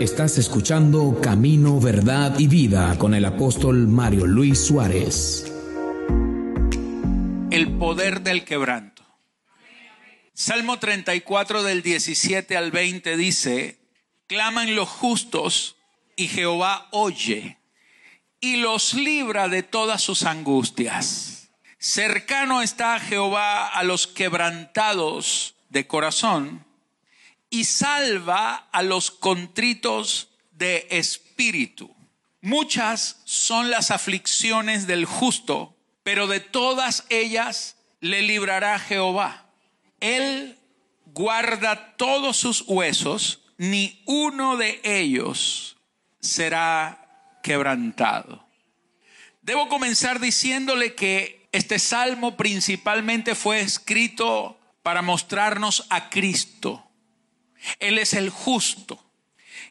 Estás escuchando Camino, Verdad y Vida con el apóstol Mario Luis Suárez. El poder del quebranto. Salmo 34 del 17 al 20 dice, claman los justos y Jehová oye y los libra de todas sus angustias. Cercano está Jehová a los quebrantados de corazón y salva a los contritos de espíritu. Muchas son las aflicciones del justo, pero de todas ellas le librará Jehová. Él guarda todos sus huesos, ni uno de ellos será quebrantado. Debo comenzar diciéndole que este salmo principalmente fue escrito para mostrarnos a Cristo. Él es el justo.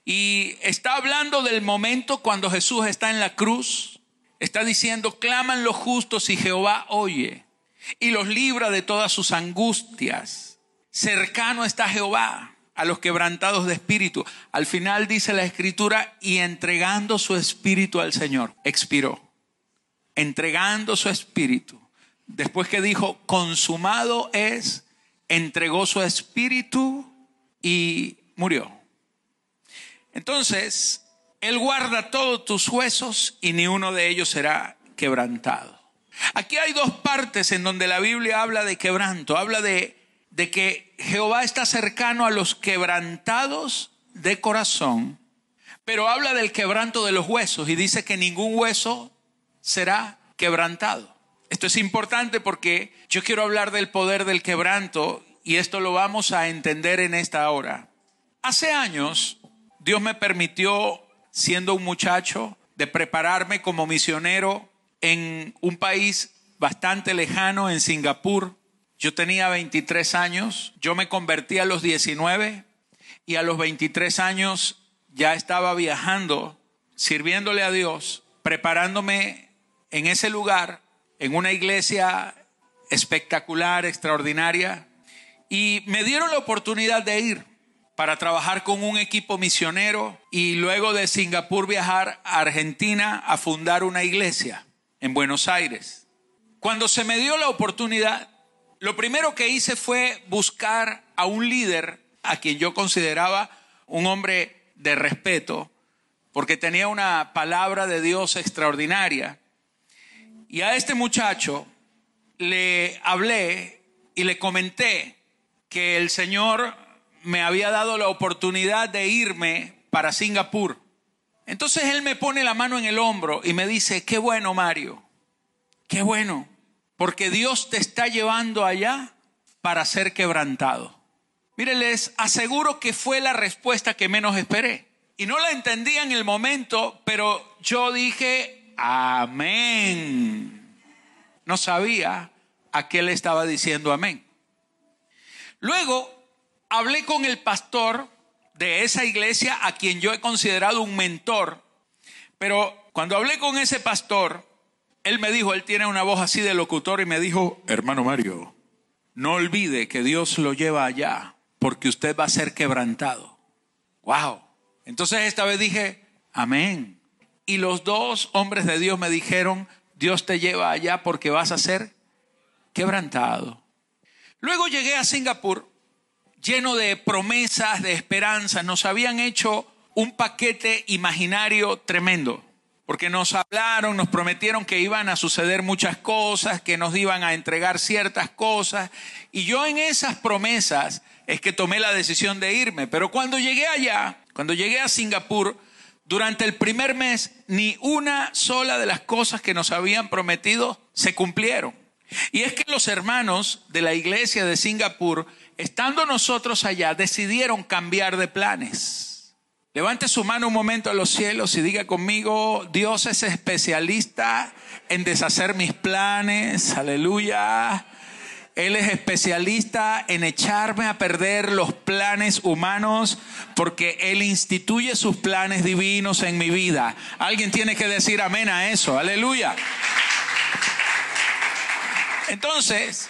Y está hablando del momento cuando Jesús está en la cruz. Está diciendo, claman los justos y Jehová oye y los libra de todas sus angustias. Cercano está Jehová a los quebrantados de espíritu. Al final dice la escritura, y entregando su espíritu al Señor, expiró. Entregando su espíritu. Después que dijo, consumado es, entregó su espíritu y murió. Entonces, Él guarda todos tus huesos y ni uno de ellos será quebrantado. Aquí hay dos partes en donde la Biblia habla de quebranto. Habla de, de que Jehová está cercano a los quebrantados de corazón, pero habla del quebranto de los huesos y dice que ningún hueso será quebrantado. Esto es importante porque yo quiero hablar del poder del quebranto y esto lo vamos a entender en esta hora. Hace años, Dios me permitió, siendo un muchacho, de prepararme como misionero en un país bastante lejano, en Singapur. Yo tenía 23 años, yo me convertí a los 19 y a los 23 años ya estaba viajando, sirviéndole a Dios, preparándome en ese lugar, en una iglesia espectacular, extraordinaria, y me dieron la oportunidad de ir para trabajar con un equipo misionero y luego de Singapur viajar a Argentina a fundar una iglesia en Buenos Aires. Cuando se me dio la oportunidad, lo primero que hice fue buscar a un líder a quien yo consideraba un hombre de respeto, porque tenía una palabra de Dios extraordinaria. Y a este muchacho le hablé y le comenté que el Señor me había dado la oportunidad de irme para Singapur. Entonces Él me pone la mano en el hombro y me dice, qué bueno Mario, qué bueno, porque Dios te está llevando allá para ser quebrantado. Mire, les aseguro que fue la respuesta que menos esperé. Y no la entendía en el momento, pero yo dije, amén. No sabía a qué le estaba diciendo amén. Luego hablé con el pastor de esa iglesia a quien yo he considerado un mentor, pero cuando hablé con ese pastor, él me dijo, él tiene una voz así de locutor y me dijo, hermano Mario, no olvide que Dios lo lleva allá porque usted va a ser quebrantado. Wow. Entonces esta vez dije, amén. Y los dos hombres de Dios me dijeron, Dios te lleva allá porque vas a ser quebrantado. Luego llegué a Singapur lleno de promesas, de esperanzas. Nos habían hecho un paquete imaginario tremendo, porque nos hablaron, nos prometieron que iban a suceder muchas cosas, que nos iban a entregar ciertas cosas. Y yo en esas promesas es que tomé la decisión de irme. Pero cuando llegué allá, cuando llegué a Singapur, durante el primer mes, ni una sola de las cosas que nos habían prometido se cumplieron. Y es que los hermanos de la iglesia de Singapur, estando nosotros allá, decidieron cambiar de planes. Levante su mano un momento a los cielos y diga conmigo, Dios es especialista en deshacer mis planes, aleluya. Él es especialista en echarme a perder los planes humanos porque Él instituye sus planes divinos en mi vida. Alguien tiene que decir amén a eso, aleluya. Entonces,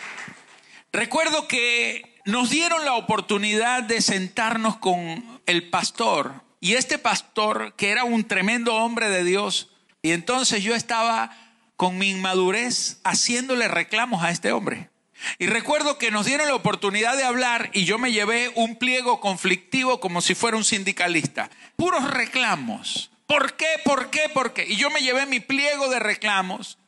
recuerdo que nos dieron la oportunidad de sentarnos con el pastor y este pastor, que era un tremendo hombre de Dios, y entonces yo estaba con mi inmadurez haciéndole reclamos a este hombre. Y recuerdo que nos dieron la oportunidad de hablar y yo me llevé un pliego conflictivo como si fuera un sindicalista. Puros reclamos. ¿Por qué? ¿Por qué? ¿Por qué? Y yo me llevé mi pliego de reclamos.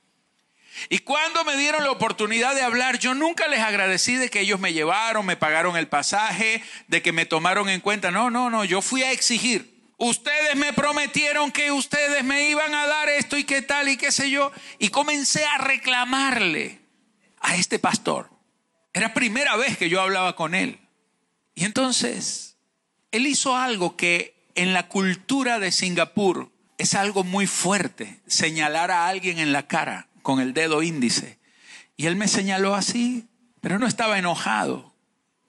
Y cuando me dieron la oportunidad de hablar, yo nunca les agradecí de que ellos me llevaron, me pagaron el pasaje, de que me tomaron en cuenta. No, no, no, yo fui a exigir. Ustedes me prometieron que ustedes me iban a dar esto y qué tal y qué sé yo. Y comencé a reclamarle a este pastor. Era primera vez que yo hablaba con él. Y entonces, él hizo algo que en la cultura de Singapur es algo muy fuerte, señalar a alguien en la cara con el dedo índice. Y él me señaló así, pero no estaba enojado.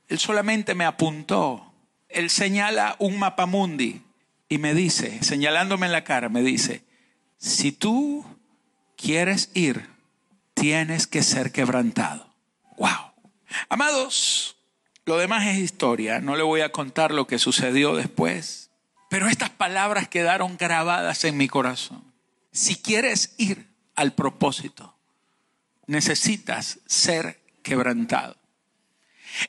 Él solamente me apuntó. Él señala un mapamundi y me dice, señalándome en la cara, me dice, si tú quieres ir tienes que ser quebrantado. Wow. Amados, lo demás es historia, no le voy a contar lo que sucedió después, pero estas palabras quedaron grabadas en mi corazón. Si quieres ir al propósito, necesitas ser quebrantado.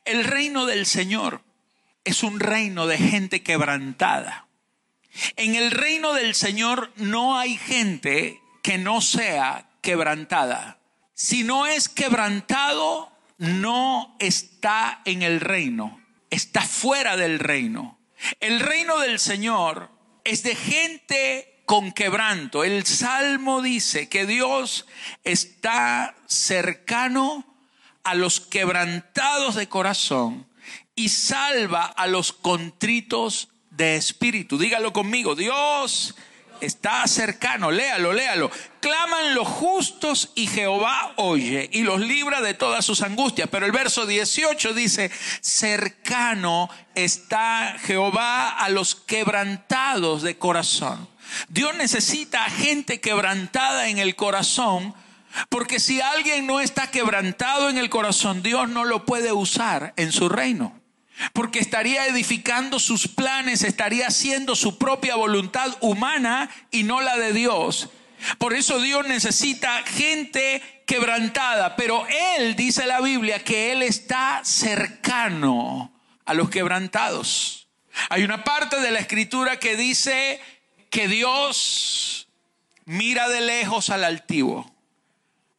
El reino del Señor es un reino de gente quebrantada. En el reino del Señor no hay gente que no sea quebrantada. Si no es quebrantado, no está en el reino, está fuera del reino. El reino del Señor es de gente con quebranto. El Salmo dice que Dios está cercano a los quebrantados de corazón y salva a los contritos de espíritu. Dígalo conmigo, Dios está cercano, léalo, léalo. Claman los justos y Jehová oye y los libra de todas sus angustias. Pero el verso 18 dice, cercano está Jehová a los quebrantados de corazón. Dios necesita gente quebrantada en el corazón, porque si alguien no está quebrantado en el corazón, Dios no lo puede usar en su reino. Porque estaría edificando sus planes, estaría haciendo su propia voluntad humana y no la de Dios. Por eso Dios necesita gente quebrantada, pero Él dice la Biblia que Él está cercano a los quebrantados. Hay una parte de la escritura que dice que Dios mira de lejos al altivo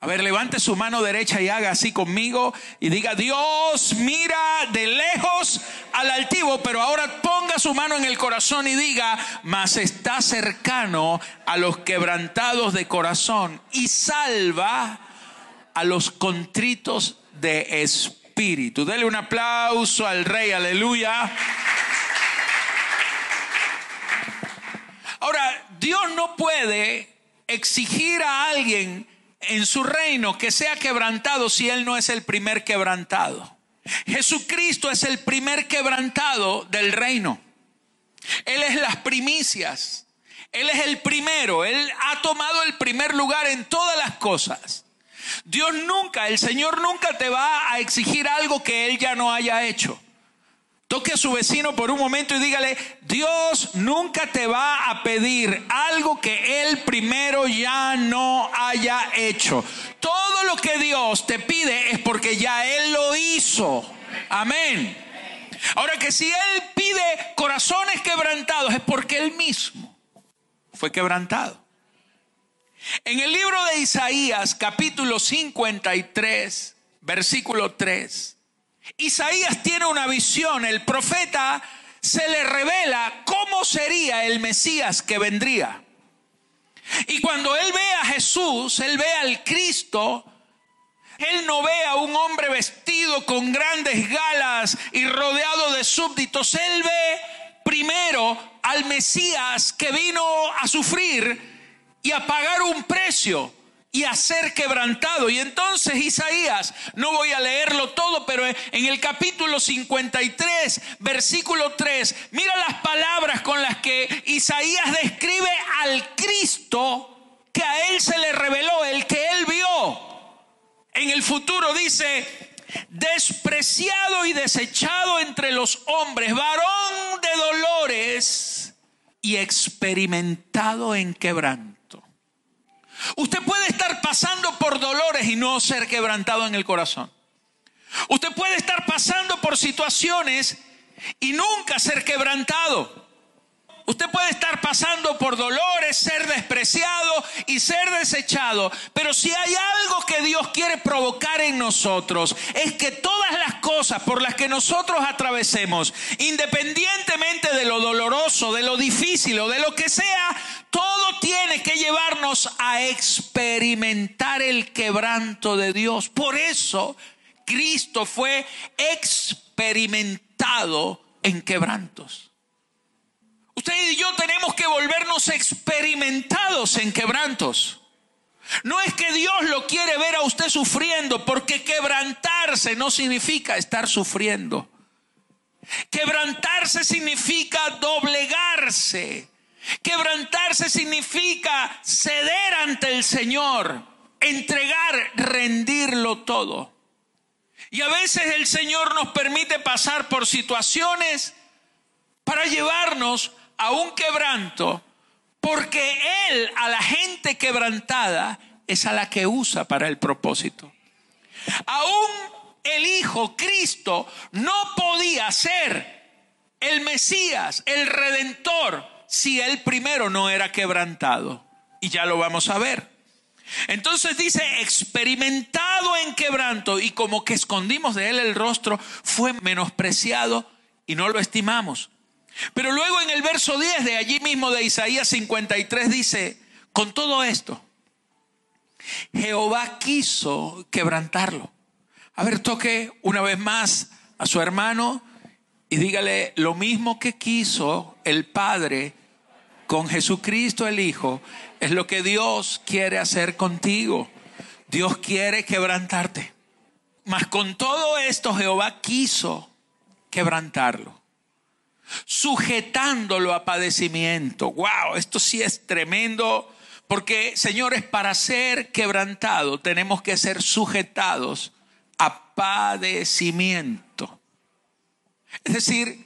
a ver, levante su mano derecha y haga así conmigo y diga, Dios mira de lejos al altivo, pero ahora ponga su mano en el corazón y diga, mas está cercano a los quebrantados de corazón y salva a los contritos de espíritu. Dele un aplauso al rey, aleluya. Ahora, Dios no puede exigir a alguien en su reino que sea quebrantado si Él no es el primer quebrantado. Jesucristo es el primer quebrantado del reino. Él es las primicias. Él es el primero. Él ha tomado el primer lugar en todas las cosas. Dios nunca, el Señor nunca te va a exigir algo que Él ya no haya hecho. Toque a su vecino por un momento y dígale, Dios nunca te va a pedir algo que Él primero ya no haya hecho. Todo lo que Dios te pide es porque ya Él lo hizo. Amén. Ahora que si Él pide corazones quebrantados es porque Él mismo fue quebrantado. En el libro de Isaías capítulo 53, versículo 3. Isaías tiene una visión, el profeta se le revela cómo sería el Mesías que vendría. Y cuando él ve a Jesús, él ve al Cristo, él no ve a un hombre vestido con grandes galas y rodeado de súbditos, él ve primero al Mesías que vino a sufrir y a pagar un precio y a ser quebrantado. Y entonces Isaías, no voy a leerlo todo, pero en el capítulo 53, versículo 3, mira las palabras con las que Isaías describe al Cristo que a él se le reveló, el que él vio. En el futuro dice, despreciado y desechado entre los hombres, varón de dolores, y experimentado en quebranto. Usted puede estar pasando por dolores y no ser quebrantado en el corazón. Usted puede estar pasando por situaciones y nunca ser quebrantado. Usted puede estar pasando por dolores, ser despreciado y ser desechado, pero si hay algo que Dios quiere provocar en nosotros, es que todas las cosas por las que nosotros atravesemos, independientemente de lo doloroso, de lo difícil o de lo que sea, todo tiene que llevarnos a experimentar el quebranto de Dios. Por eso Cristo fue experimentado en quebrantos. Usted y yo tenemos que volvernos experimentados en quebrantos. No es que Dios lo quiere ver a usted sufriendo, porque quebrantarse no significa estar sufriendo. Quebrantarse significa doblegarse. Quebrantarse significa ceder ante el Señor, entregar, rendirlo todo. Y a veces el Señor nos permite pasar por situaciones para llevarnos a un quebranto, porque Él a la gente quebrantada es a la que usa para el propósito. Aún el Hijo, Cristo, no podía ser el Mesías, el Redentor, si Él primero no era quebrantado. Y ya lo vamos a ver. Entonces dice, experimentado en quebranto y como que escondimos de Él el rostro, fue menospreciado y no lo estimamos. Pero luego en el verso 10 de allí mismo de Isaías 53 dice, con todo esto, Jehová quiso quebrantarlo. A ver, toque una vez más a su hermano y dígale lo mismo que quiso el Padre con Jesucristo el Hijo, es lo que Dios quiere hacer contigo. Dios quiere quebrantarte. Mas con todo esto Jehová quiso quebrantarlo sujetándolo a padecimiento. Wow, esto sí es tremendo. Porque, señores, para ser quebrantado tenemos que ser sujetados a padecimiento. Es decir,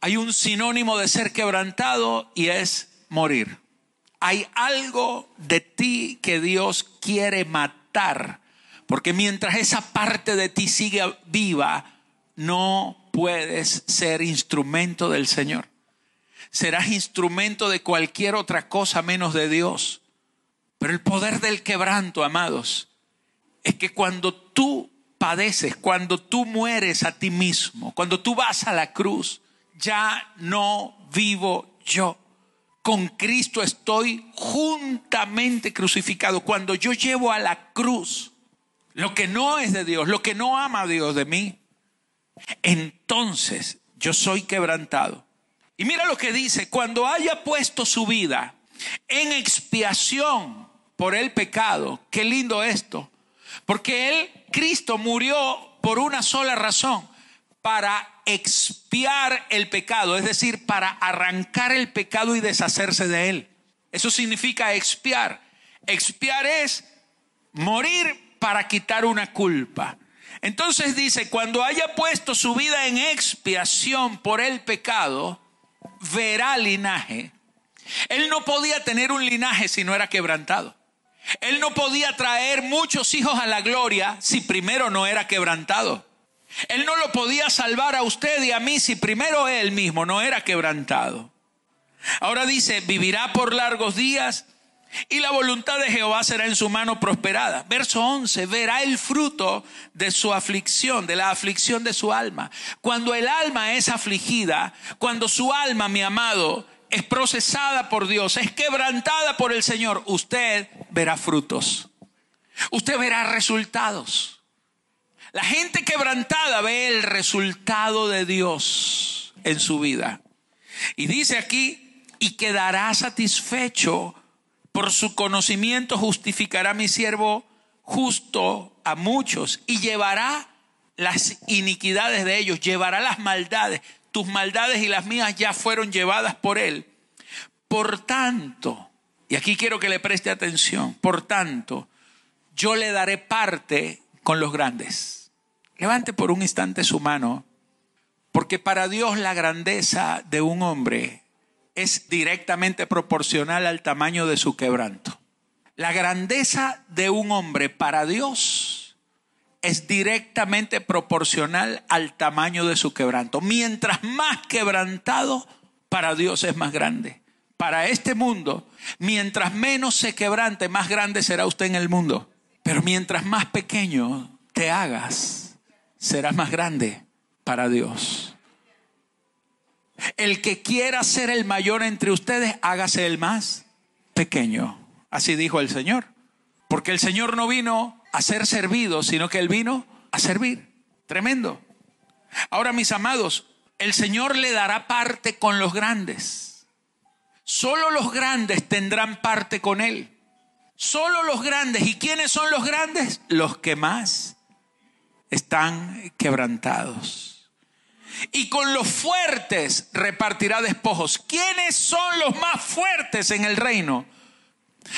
hay un sinónimo de ser quebrantado y es morir. Hay algo de ti que Dios quiere matar, porque mientras esa parte de ti sigue viva, no puedes ser instrumento del Señor. Serás instrumento de cualquier otra cosa menos de Dios. Pero el poder del quebranto, amados, es que cuando tú padeces, cuando tú mueres a ti mismo, cuando tú vas a la cruz, ya no vivo yo. Con Cristo estoy juntamente crucificado. Cuando yo llevo a la cruz lo que no es de Dios, lo que no ama a Dios de mí, entonces yo soy quebrantado. Y mira lo que dice, cuando haya puesto su vida en expiación por el pecado, qué lindo esto, porque él, Cristo, murió por una sola razón, para expiar el pecado, es decir, para arrancar el pecado y deshacerse de él. Eso significa expiar. Expiar es morir para quitar una culpa. Entonces dice, cuando haya puesto su vida en expiación por el pecado, verá linaje. Él no podía tener un linaje si no era quebrantado. Él no podía traer muchos hijos a la gloria si primero no era quebrantado. Él no lo podía salvar a usted y a mí si primero él mismo no era quebrantado. Ahora dice, vivirá por largos días y la voluntad de Jehová será en su mano prosperada. Verso 11, verá el fruto de su aflicción, de la aflicción de su alma. Cuando el alma es afligida, cuando su alma, mi amado, es procesada por Dios, es quebrantada por el Señor, usted verá frutos. Usted verá resultados. La gente quebrantada ve el resultado de Dios en su vida. Y dice aquí, y quedará satisfecho por su conocimiento justificará mi siervo justo a muchos y llevará las iniquidades de ellos, llevará las maldades. Tus maldades y las mías ya fueron llevadas por él. Por tanto, y aquí quiero que le preste atención, por tanto, yo le daré parte con los grandes. Levante por un instante su mano, porque para Dios la grandeza de un hombre es directamente proporcional al tamaño de su quebranto. La grandeza de un hombre para Dios es directamente proporcional al tamaño de su quebranto. Mientras más quebrantado, para Dios es más grande. Para este mundo, mientras menos se quebrante, más grande será usted en el mundo. Pero mientras más pequeño te hagas, serás más grande para Dios. El que quiera ser el mayor entre ustedes, hágase el más pequeño. Así dijo el Señor. Porque el Señor no vino a ser servido, sino que Él vino a servir. Tremendo. Ahora, mis amados, el Señor le dará parte con los grandes. Solo los grandes tendrán parte con Él. Solo los grandes. ¿Y quiénes son los grandes? Los que más están quebrantados y con los fuertes repartirá despojos. ¿Quiénes son los más fuertes en el reino?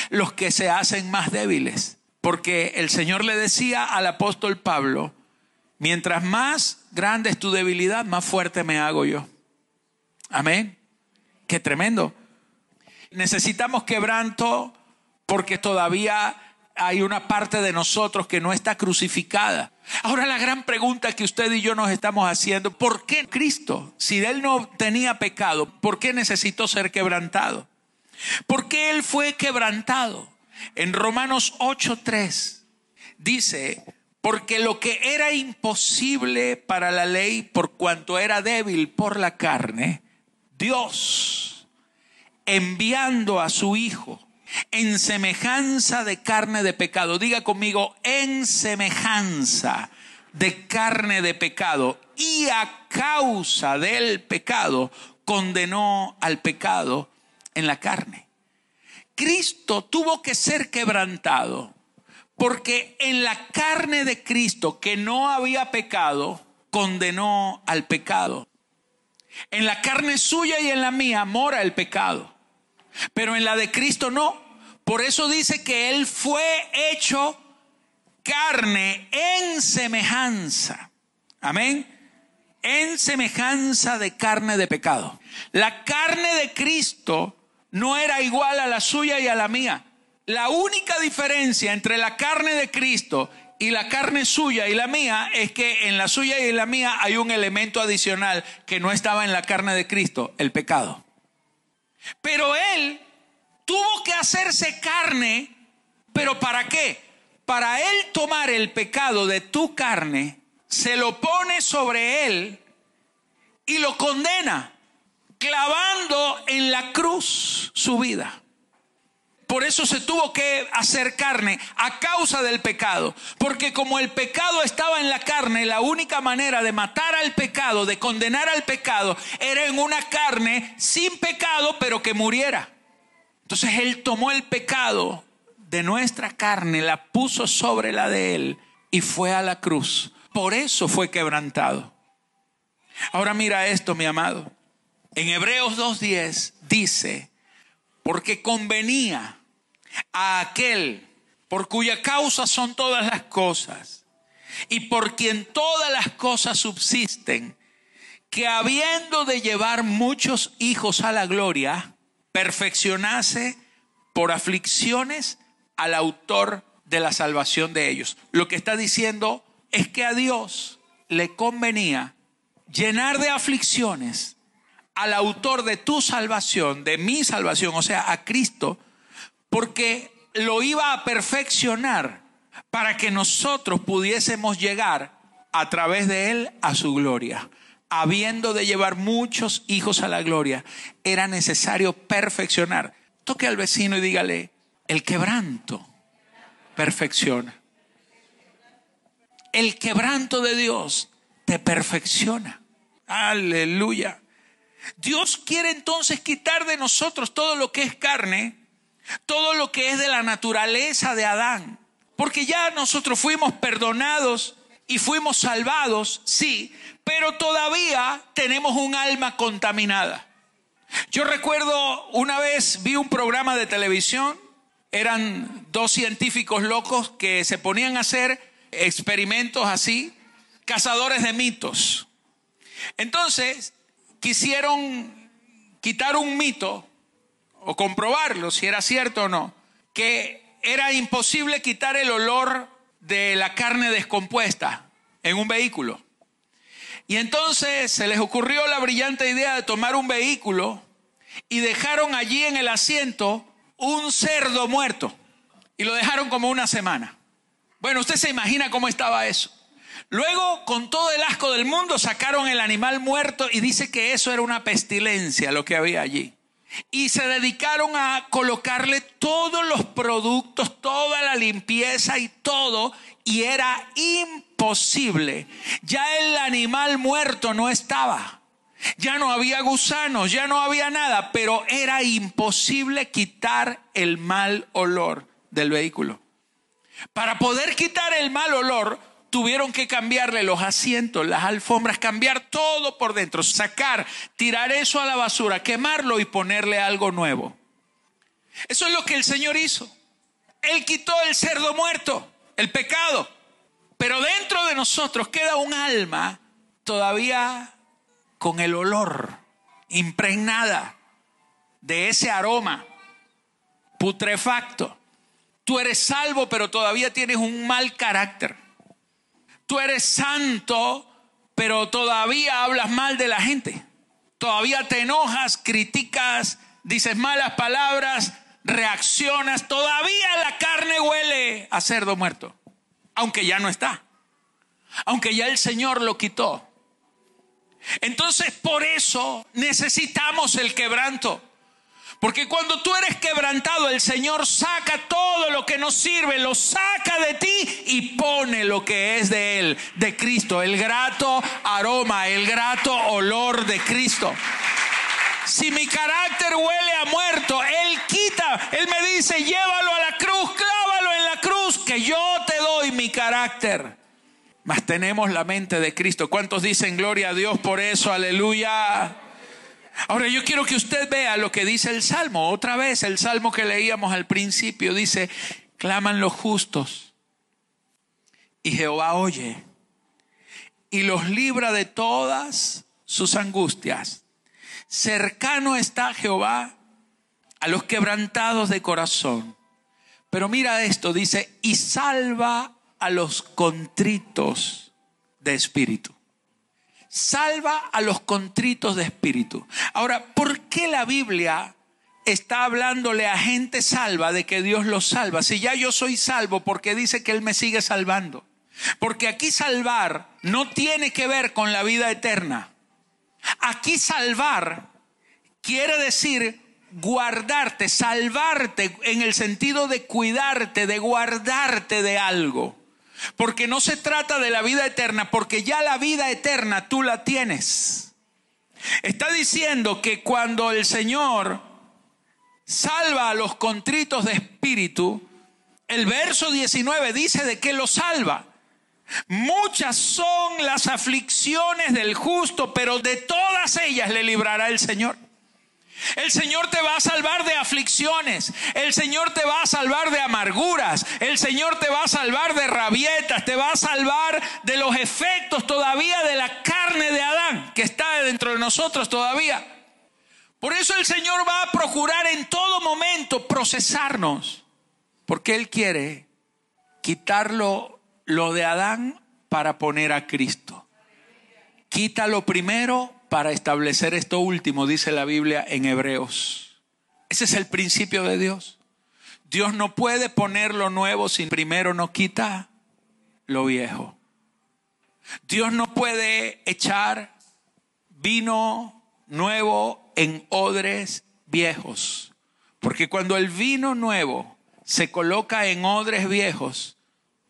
Los que se hacen más débiles. Porque el Señor le decía al apóstol Pablo, mientras más grande es tu debilidad, más fuerte me hago yo. Amén. Qué tremendo. Necesitamos quebranto porque todavía hay una parte de nosotros que no está crucificada. Ahora la gran pregunta que usted y yo nos estamos haciendo, ¿por qué Cristo, si Él no tenía pecado, por qué necesitó ser quebrantado? ¿Por qué Él fue quebrantado? En Romanos 8:3 dice, porque lo que era imposible para la ley por cuanto era débil por la carne, Dios, enviando a su Hijo, en semejanza de carne de pecado. Diga conmigo, en semejanza de carne de pecado. Y a causa del pecado condenó al pecado en la carne. Cristo tuvo que ser quebrantado porque en la carne de Cristo que no había pecado, condenó al pecado. En la carne suya y en la mía mora el pecado. Pero en la de Cristo no. Por eso dice que Él fue hecho carne en semejanza. Amén. En semejanza de carne de pecado. La carne de Cristo no era igual a la suya y a la mía. La única diferencia entre la carne de Cristo y la carne suya y la mía es que en la suya y en la mía hay un elemento adicional que no estaba en la carne de Cristo, el pecado. Pero Él tuvo que hacerse carne, pero ¿para qué? Para Él tomar el pecado de tu carne, se lo pone sobre Él y lo condena, clavando en la cruz su vida. Por eso se tuvo que hacer carne a causa del pecado. Porque como el pecado estaba en la carne, la única manera de matar al pecado, de condenar al pecado, era en una carne sin pecado, pero que muriera. Entonces Él tomó el pecado de nuestra carne, la puso sobre la de Él y fue a la cruz. Por eso fue quebrantado. Ahora mira esto, mi amado. En Hebreos 2.10 dice, porque convenía a aquel por cuya causa son todas las cosas y por quien todas las cosas subsisten, que habiendo de llevar muchos hijos a la gloria, perfeccionase por aflicciones al autor de la salvación de ellos. Lo que está diciendo es que a Dios le convenía llenar de aflicciones al autor de tu salvación, de mi salvación, o sea, a Cristo, porque lo iba a perfeccionar para que nosotros pudiésemos llegar a través de él a su gloria habiendo de llevar muchos hijos a la gloria, era necesario perfeccionar. Toque al vecino y dígale, el quebranto perfecciona. El quebranto de Dios te perfecciona. Aleluya. Dios quiere entonces quitar de nosotros todo lo que es carne, todo lo que es de la naturaleza de Adán. Porque ya nosotros fuimos perdonados y fuimos salvados, sí, pero todavía tenemos un alma contaminada. Yo recuerdo una vez vi un programa de televisión, eran dos científicos locos que se ponían a hacer experimentos así, cazadores de mitos. Entonces, quisieron quitar un mito o comprobarlo si era cierto o no, que era imposible quitar el olor de la carne descompuesta en un vehículo. Y entonces se les ocurrió la brillante idea de tomar un vehículo y dejaron allí en el asiento un cerdo muerto. Y lo dejaron como una semana. Bueno, usted se imagina cómo estaba eso. Luego, con todo el asco del mundo, sacaron el animal muerto y dice que eso era una pestilencia lo que había allí. Y se dedicaron a colocarle todos los productos, toda la limpieza y todo, y era imposible. Ya el animal muerto no estaba. Ya no había gusanos, ya no había nada, pero era imposible quitar el mal olor del vehículo. Para poder quitar el mal olor, tuvieron que cambiarle los asientos, las alfombras, cambiar todo por dentro, sacar, tirar eso a la basura, quemarlo y ponerle algo nuevo. Eso es lo que el Señor hizo. Él quitó el cerdo muerto, el pecado. Pero dentro de nosotros queda un alma todavía con el olor impregnada de ese aroma putrefacto. Tú eres salvo, pero todavía tienes un mal carácter. Tú eres santo, pero todavía hablas mal de la gente. Todavía te enojas, criticas, dices malas palabras, reaccionas. Todavía la carne huele a cerdo muerto, aunque ya no está. Aunque ya el Señor lo quitó. Entonces, por eso necesitamos el quebranto. Porque cuando tú eres quebrantado, el Señor saca todo lo que no sirve, lo saca de ti y pone lo que es de Él, de Cristo, el grato aroma, el grato olor de Cristo. Si mi carácter huele a muerto, Él quita, Él me dice, llévalo a la cruz, clávalo en la cruz, que yo te doy mi carácter. Mas tenemos la mente de Cristo. ¿Cuántos dicen gloria a Dios por eso? Aleluya. Ahora yo quiero que usted vea lo que dice el Salmo. Otra vez, el Salmo que leíamos al principio dice, claman los justos y Jehová oye y los libra de todas sus angustias. Cercano está Jehová a los quebrantados de corazón. Pero mira esto, dice, y salva a los contritos de espíritu salva a los contritos de espíritu. Ahora, ¿por qué la Biblia está hablándole a gente salva de que Dios los salva? Si ya yo soy salvo, porque dice que Él me sigue salvando? Porque aquí salvar no tiene que ver con la vida eterna. Aquí salvar quiere decir guardarte, salvarte en el sentido de cuidarte, de guardarte de algo. Porque no se trata de la vida eterna, porque ya la vida eterna tú la tienes. Está diciendo que cuando el Señor salva a los contritos de espíritu, el verso 19 dice de que lo salva. Muchas son las aflicciones del justo, pero de todas ellas le librará el Señor. El Señor te va a salvar de aflicciones. El Señor te va a salvar de amarguras. El Señor te va a salvar de rabietas. Te va a salvar de los efectos todavía de la carne de Adán que está dentro de nosotros todavía. Por eso el Señor va a procurar en todo momento procesarnos. Porque Él quiere quitarlo lo de Adán para poner a Cristo. Quítalo primero para establecer esto último, dice la Biblia en Hebreos. Ese es el principio de Dios. Dios no puede poner lo nuevo si primero no quita lo viejo. Dios no puede echar vino nuevo en odres viejos. Porque cuando el vino nuevo se coloca en odres viejos,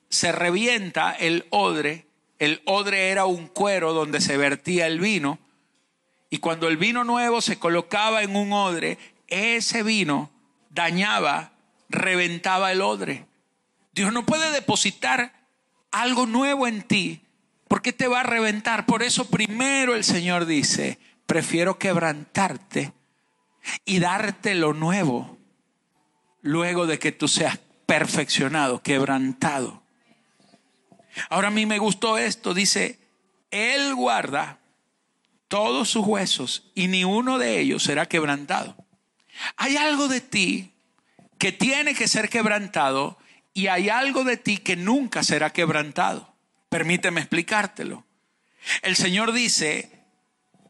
se revienta el odre. El odre era un cuero donde se vertía el vino y cuando el vino nuevo se colocaba en un odre, ese vino dañaba, reventaba el odre. Dios no puede depositar algo nuevo en ti porque te va a reventar. Por eso primero el Señor dice, prefiero quebrantarte y darte lo nuevo luego de que tú seas perfeccionado, quebrantado. Ahora a mí me gustó esto, dice, Él guarda todos sus huesos y ni uno de ellos será quebrantado. Hay algo de ti que tiene que ser quebrantado y hay algo de ti que nunca será quebrantado. Permíteme explicártelo. El Señor dice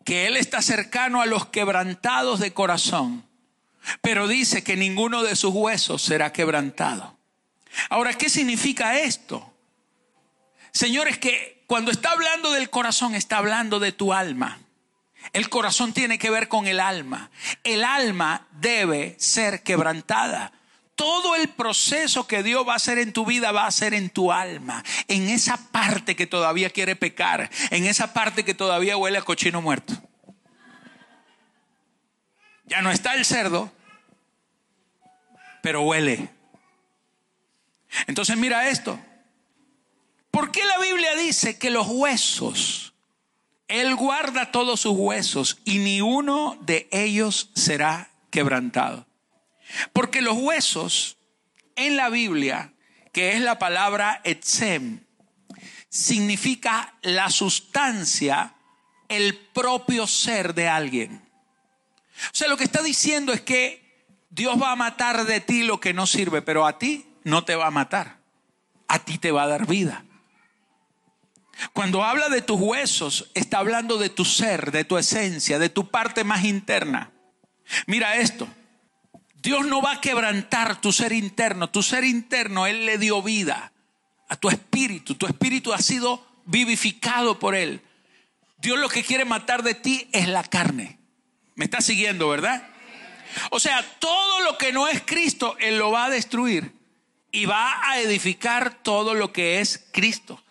que Él está cercano a los quebrantados de corazón, pero dice que ninguno de sus huesos será quebrantado. Ahora, ¿qué significa esto? Señores, que cuando está hablando del corazón, está hablando de tu alma. El corazón tiene que ver con el alma. El alma debe ser quebrantada. Todo el proceso que Dios va a hacer en tu vida va a ser en tu alma, en esa parte que todavía quiere pecar, en esa parte que todavía huele a cochino muerto. Ya no está el cerdo, pero huele. Entonces mira esto. ¿Por qué la Biblia dice que los huesos, Él guarda todos sus huesos y ni uno de ellos será quebrantado? Porque los huesos en la Biblia, que es la palabra etzem, significa la sustancia, el propio ser de alguien. O sea, lo que está diciendo es que Dios va a matar de ti lo que no sirve, pero a ti no te va a matar. A ti te va a dar vida. Cuando habla de tus huesos, está hablando de tu ser, de tu esencia, de tu parte más interna. Mira esto. Dios no va a quebrantar tu ser interno. Tu ser interno, Él le dio vida a tu espíritu. Tu espíritu ha sido vivificado por Él. Dios lo que quiere matar de ti es la carne. ¿Me estás siguiendo, verdad? O sea, todo lo que no es Cristo, Él lo va a destruir y va a edificar todo lo que es Cristo.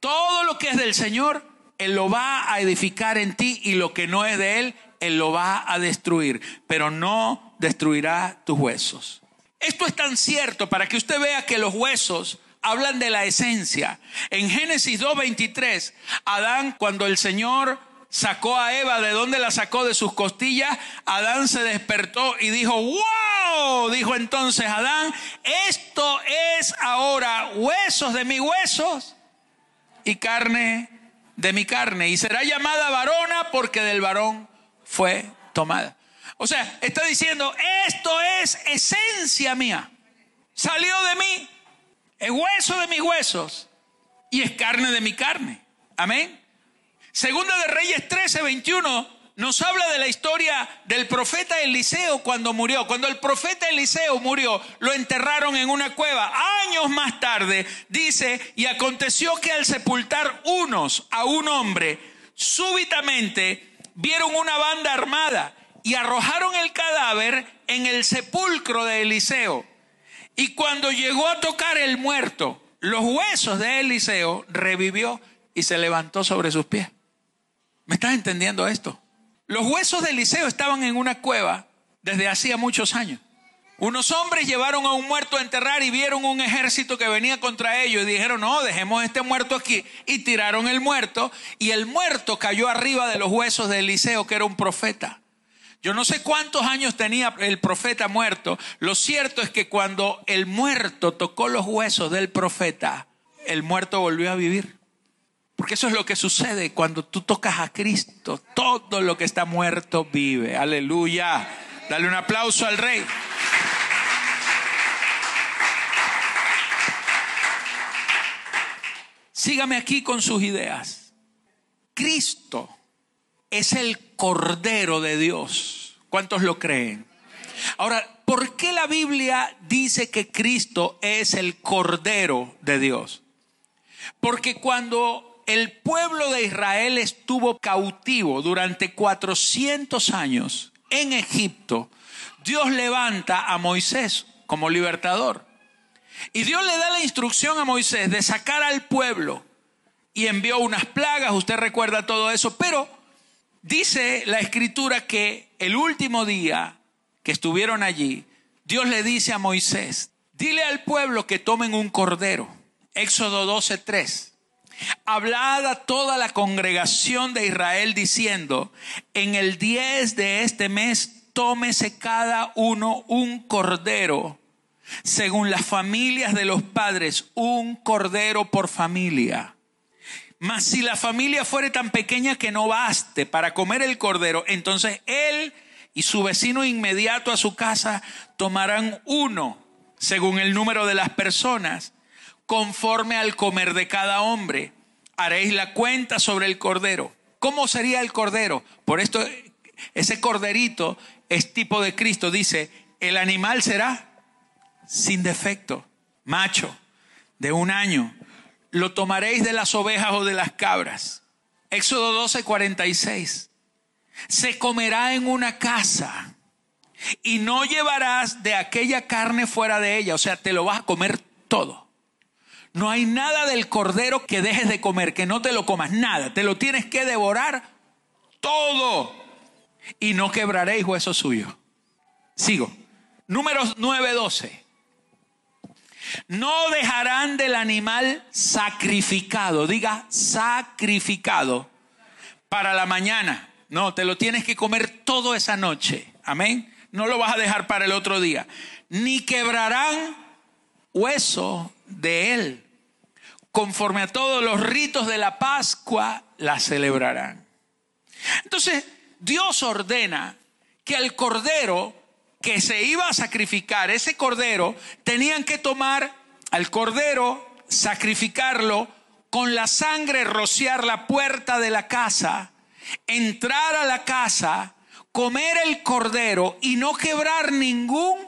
Todo lo que es del Señor, Él lo va a edificar en ti y lo que no es de Él, Él lo va a destruir, pero no destruirá tus huesos. Esto es tan cierto para que usted vea que los huesos hablan de la esencia. En Génesis 2.23, Adán, cuando el Señor sacó a Eva, ¿de dónde la sacó? De sus costillas. Adán se despertó y dijo, wow, dijo entonces Adán, esto es ahora huesos de mis huesos y carne de mi carne. Y será llamada varona porque del varón fue tomada. O sea, está diciendo, esto es esencia mía. Salió de mí, es hueso de mis huesos y es carne de mi carne. Amén. Segunda de Reyes 13, 21 nos habla de la historia del profeta Eliseo cuando murió. Cuando el profeta Eliseo murió, lo enterraron en una cueva. Años más tarde, dice, y aconteció que al sepultar unos a un hombre, súbitamente vieron una banda armada y arrojaron el cadáver en el sepulcro de Eliseo. Y cuando llegó a tocar el muerto, los huesos de Eliseo revivió y se levantó sobre sus pies. ¿Me estás entendiendo esto? Los huesos de Eliseo estaban en una cueva desde hacía muchos años. Unos hombres llevaron a un muerto a enterrar y vieron un ejército que venía contra ellos y dijeron, no, dejemos este muerto aquí. Y tiraron el muerto y el muerto cayó arriba de los huesos de Eliseo, que era un profeta. Yo no sé cuántos años tenía el profeta muerto. Lo cierto es que cuando el muerto tocó los huesos del profeta, el muerto volvió a vivir. Porque eso es lo que sucede cuando tú tocas a Cristo. Todo lo que está muerto vive. Aleluya. Dale un aplauso al rey. Sígame aquí con sus ideas. Cristo es el Cordero de Dios. ¿Cuántos lo creen? Ahora, ¿por qué la Biblia dice que Cristo es el Cordero de Dios? Porque cuando el pueblo de Israel estuvo cautivo durante 400 años en Egipto, Dios levanta a Moisés como libertador. Y Dios le da la instrucción a Moisés de sacar al pueblo y envió unas plagas, usted recuerda todo eso, pero dice la escritura que el último día que estuvieron allí, Dios le dice a Moisés, dile al pueblo que tomen un cordero. Éxodo 12:3. Hablad a toda la congregación de Israel diciendo, en el 10 de este mes tómese cada uno un cordero, según las familias de los padres, un cordero por familia. Mas si la familia fuere tan pequeña que no baste para comer el cordero, entonces él y su vecino inmediato a su casa tomarán uno, según el número de las personas, conforme al comer de cada hombre. Haréis la cuenta sobre el cordero. ¿Cómo sería el cordero? Por esto, ese corderito es tipo de Cristo. Dice, el animal será sin defecto, macho, de un año. Lo tomaréis de las ovejas o de las cabras. Éxodo 12, 46. Se comerá en una casa y no llevarás de aquella carne fuera de ella. O sea, te lo vas a comer todo. No hay nada del cordero que dejes de comer, que no te lo comas, nada. Te lo tienes que devorar todo. Y no quebraréis hueso suyo. Sigo. Números 9:12. No dejarán del animal sacrificado, diga sacrificado, para la mañana. No, te lo tienes que comer todo esa noche. Amén. No lo vas a dejar para el otro día. Ni quebrarán hueso de él. Conforme a todos los ritos de la Pascua, la celebrarán. Entonces, Dios ordena que el cordero que se iba a sacrificar, ese cordero, tenían que tomar al cordero, sacrificarlo, con la sangre rociar la puerta de la casa, entrar a la casa, comer el cordero y no quebrar ningún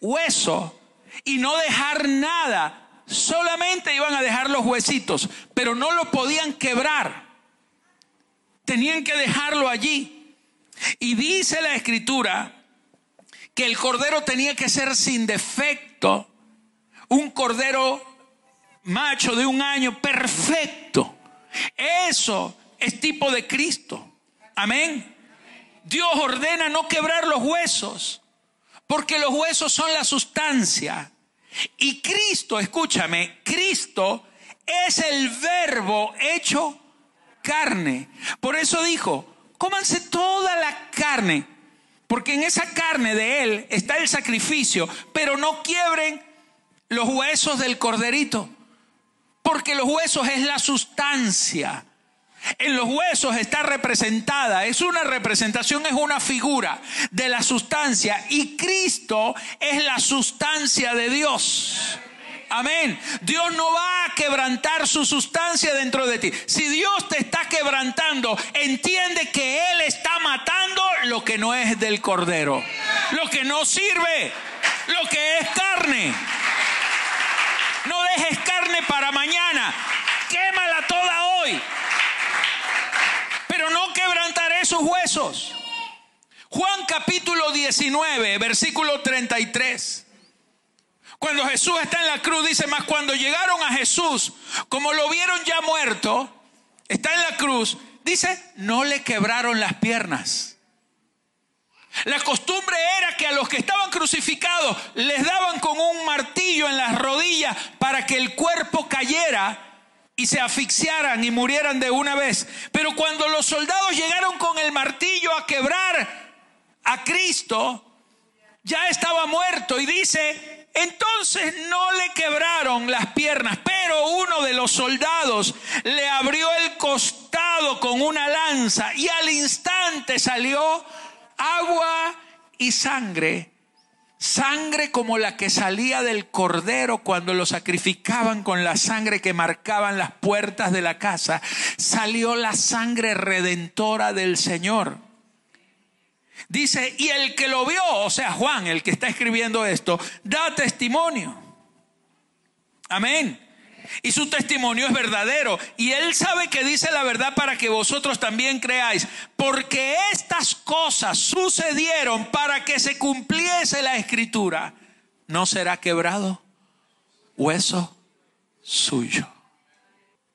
hueso y no dejar nada. Solamente iban a dejar los huesitos, pero no lo podían quebrar. Tenían que dejarlo allí. Y dice la escritura que el cordero tenía que ser sin defecto, un cordero macho de un año perfecto. Eso es tipo de Cristo. Amén. Dios ordena no quebrar los huesos, porque los huesos son la sustancia. Y Cristo, escúchame, Cristo es el verbo hecho carne. Por eso dijo, cómanse toda la carne porque en esa carne de Él está el sacrificio, pero no quiebren los huesos del corderito, porque los huesos es la sustancia. En los huesos está representada, es una representación, es una figura de la sustancia y Cristo es la sustancia de Dios. Amén. Dios no va a quebrantar su sustancia dentro de ti. Si Dios te está quebrantando, entiende que Él está matando lo que no es del cordero. Lo que no sirve. Lo que es carne. No dejes carne para mañana. Quémala toda hoy. Pero no quebrantaré sus huesos. Juan capítulo 19, versículo 33. Cuando Jesús está en la cruz, dice más, cuando llegaron a Jesús, como lo vieron ya muerto, está en la cruz, dice, no le quebraron las piernas. La costumbre era que a los que estaban crucificados les daban con un martillo en las rodillas para que el cuerpo cayera y se asfixiaran y murieran de una vez. Pero cuando los soldados llegaron con el martillo a quebrar a Cristo, ya estaba muerto y dice, entonces no le quebraron las piernas, pero uno de los soldados le abrió el costado con una lanza y al instante salió agua y sangre. Sangre como la que salía del cordero cuando lo sacrificaban con la sangre que marcaban las puertas de la casa. Salió la sangre redentora del Señor. Dice, y el que lo vio, o sea, Juan, el que está escribiendo esto, da testimonio. Amén. Y su testimonio es verdadero. Y él sabe que dice la verdad para que vosotros también creáis. Porque estas cosas sucedieron para que se cumpliese la escritura. No será quebrado hueso suyo.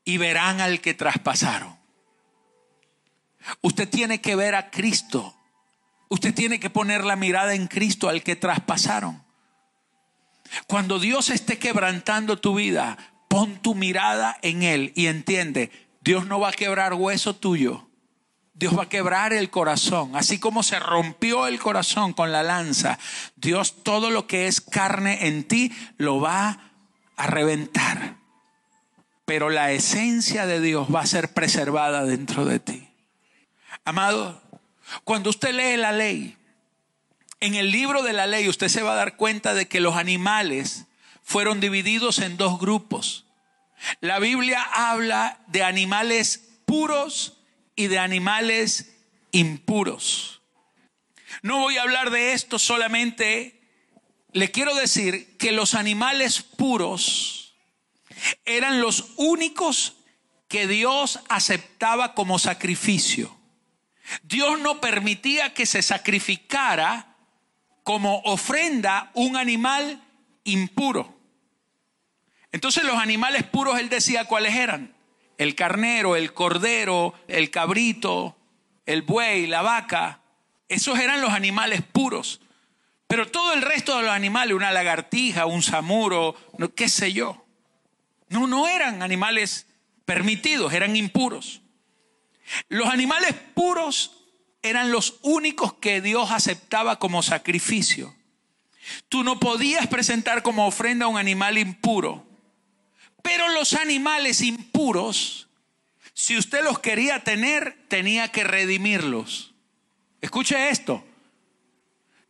Y verán al que traspasaron. Usted tiene que ver a Cristo Usted tiene que poner la mirada en Cristo al que traspasaron. Cuando Dios esté quebrantando tu vida, pon tu mirada en Él y entiende, Dios no va a quebrar hueso tuyo. Dios va a quebrar el corazón. Así como se rompió el corazón con la lanza, Dios todo lo que es carne en ti lo va a reventar pero la esencia de Dios va a ser preservada dentro de ti. Amado, cuando usted lee la ley, en el libro de la ley usted se va a dar cuenta de que los animales fueron divididos en dos grupos. La Biblia habla de animales puros y de animales impuros. No voy a hablar de esto solamente, le quiero decir que los animales puros eran los únicos que Dios aceptaba como sacrificio. Dios no permitía que se sacrificara como ofrenda un animal impuro. Entonces los animales puros, él decía cuáles eran. El carnero, el cordero, el cabrito, el buey, la vaca. Esos eran los animales puros. Pero todo el resto de los animales, una lagartija, un samuro, qué sé yo, no, no eran animales permitidos, eran impuros. Los animales puros eran los únicos que Dios aceptaba como sacrificio. Tú no podías presentar como ofrenda un animal impuro. Pero los animales impuros, si usted los quería tener, tenía que redimirlos. Escuche esto.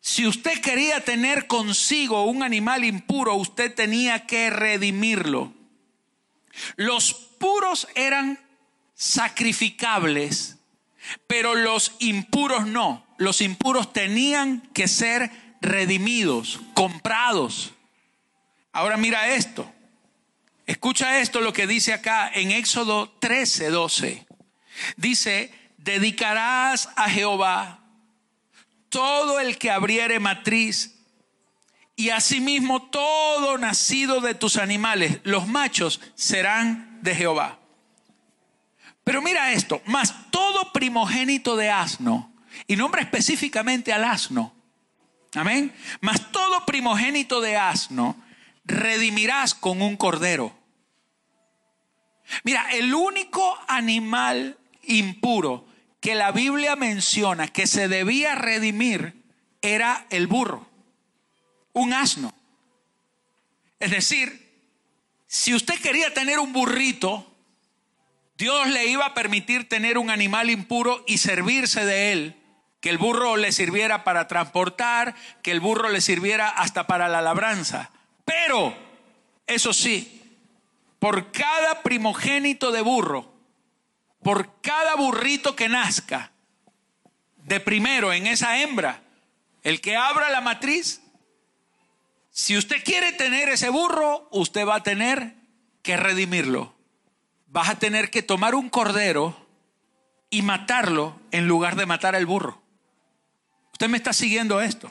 Si usted quería tener consigo un animal impuro, usted tenía que redimirlo. Los puros eran sacrificables, pero los impuros no. Los impuros tenían que ser redimidos, comprados. Ahora mira esto. Escucha esto lo que dice acá en Éxodo 13, 12. Dice, dedicarás a Jehová todo el que abriere matriz y asimismo todo nacido de tus animales, los machos serán de Jehová. Pero mira esto, más todo primogénito de asno, y nombra específicamente al asno, amén, más todo primogénito de asno, redimirás con un cordero. Mira, el único animal impuro que la Biblia menciona que se debía redimir era el burro, un asno. Es decir, si usted quería tener un burrito, Dios le iba a permitir tener un animal impuro y servirse de él. Que el burro le sirviera para transportar, que el burro le sirviera hasta para la labranza. Pero, eso sí, por cada primogénito de burro, por cada burrito que nazca, de primero en esa hembra, el que abra la matriz, si usted quiere tener ese burro, usted va a tener que redimirlo. Vas a tener que tomar un cordero y matarlo en lugar de matar al burro. Usted me está siguiendo esto.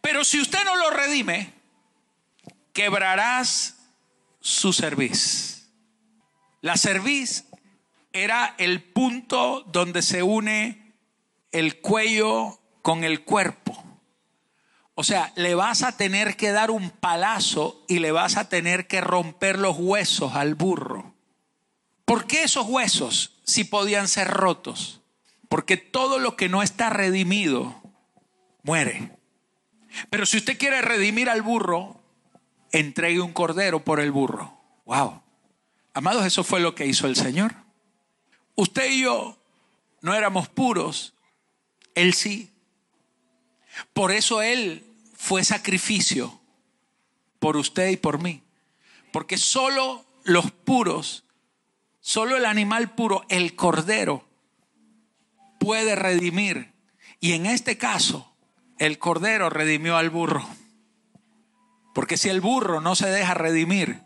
Pero si usted no lo redime, quebrarás su cerviz. La cerviz era el punto donde se une el cuello con el cuerpo. O sea, le vas a tener que dar un palazo y le vas a tener que romper los huesos al burro. ¿Por qué esos huesos si podían ser rotos? Porque todo lo que no está redimido muere. Pero si usted quiere redimir al burro, entregue un cordero por el burro. Wow. Amados, eso fue lo que hizo el Señor. Usted y yo no éramos puros, Él sí. Por eso Él fue sacrificio por usted y por mí. Porque solo los puros, solo el animal puro, el cordero, puede redimir. Y en este caso, el cordero redimió al burro. Porque si el burro no se deja redimir,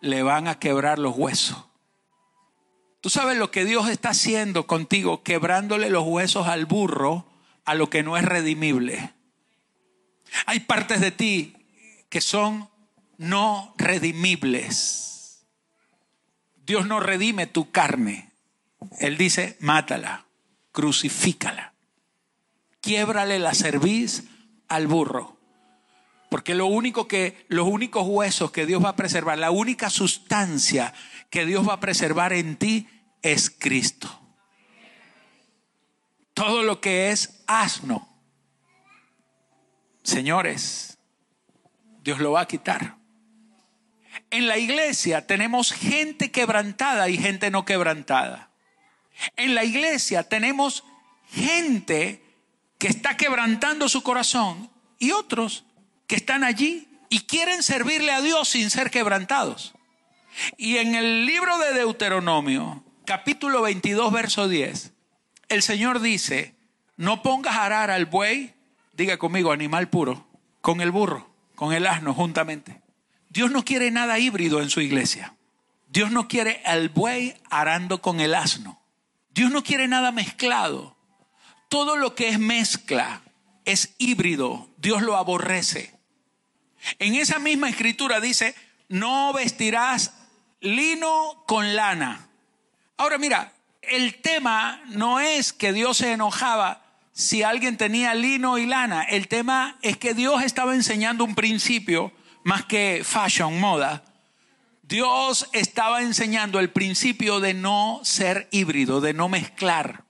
le van a quebrar los huesos. Tú sabes lo que Dios está haciendo contigo, quebrándole los huesos al burro a lo que no es redimible. Hay partes de ti que son no redimibles. Dios no redime tu carne. Él dice, mátala, crucifícala. Quiebrale la cerviz al burro. Porque lo único que, los únicos huesos que Dios va a preservar, la única sustancia que Dios va a preservar en ti es Cristo. Todo lo que es asno, señores, Dios lo va a quitar. En la iglesia tenemos gente quebrantada y gente no quebrantada. En la iglesia tenemos gente que está quebrantando su corazón y otros que están allí y quieren servirle a Dios sin ser quebrantados. Y en el libro de Deuteronomio, capítulo 22, verso 10, el Señor dice, no pongas arar al buey, diga conmigo, animal puro, con el burro, con el asno juntamente. Dios no quiere nada híbrido en su iglesia. Dios no quiere al buey arando con el asno. Dios no quiere nada mezclado. Todo lo que es mezcla es híbrido. Dios lo aborrece. En esa misma escritura dice, no vestirás lino con lana. Ahora mira, el tema no es que Dios se enojaba si alguien tenía lino y lana. El tema es que Dios estaba enseñando un principio más que fashion, moda. Dios estaba enseñando el principio de no ser híbrido, de no mezclar,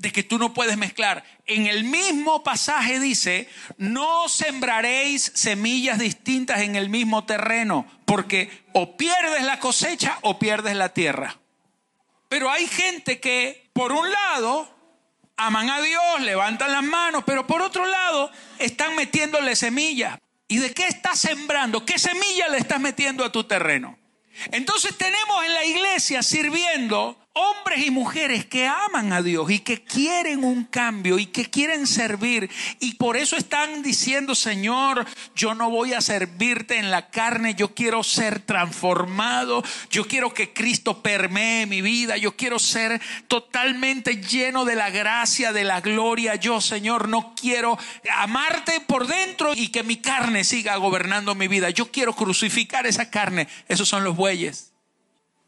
de que tú no puedes mezclar. En el mismo pasaje dice, no sembraréis semillas distintas en el mismo terreno, porque o pierdes la cosecha o pierdes la tierra. Pero hay gente que, por un lado, aman a Dios, levantan las manos, pero por otro lado, están metiéndole semillas. ¿Y de qué estás sembrando? ¿Qué semilla le estás metiendo a tu terreno? Entonces tenemos en la iglesia sirviendo hombres y mujeres que aman a Dios y que quieren un cambio y que quieren servir. Y por eso están diciendo, Señor, yo no voy a servirte en la carne, yo quiero ser transformado, yo quiero que Cristo permee mi vida, yo quiero ser totalmente lleno de la gracia, de la gloria. Yo, Señor, no quiero amarte por dentro y que mi carne siga gobernando mi vida. Yo quiero crucificar esa carne. Esos son los bueyes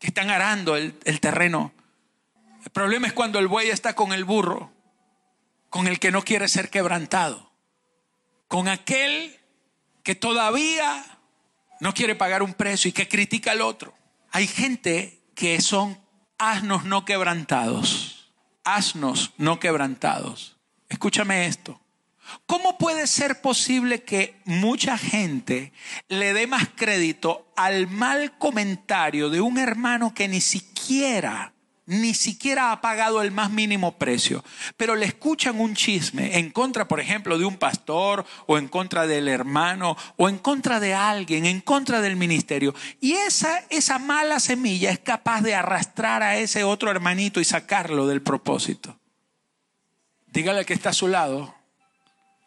que están arando el, el terreno. El problema es cuando el buey está con el burro, con el que no quiere ser quebrantado, con aquel que todavía no quiere pagar un precio y que critica al otro. Hay gente que son asnos no quebrantados, asnos no quebrantados. Escúchame esto. ¿Cómo puede ser posible que mucha gente le dé más crédito al mal comentario de un hermano que ni siquiera, ni siquiera ha pagado el más mínimo precio, pero le escuchan un chisme en contra, por ejemplo, de un pastor o en contra del hermano o en contra de alguien, en contra del ministerio? Y esa, esa mala semilla es capaz de arrastrar a ese otro hermanito y sacarlo del propósito. Dígale que está a su lado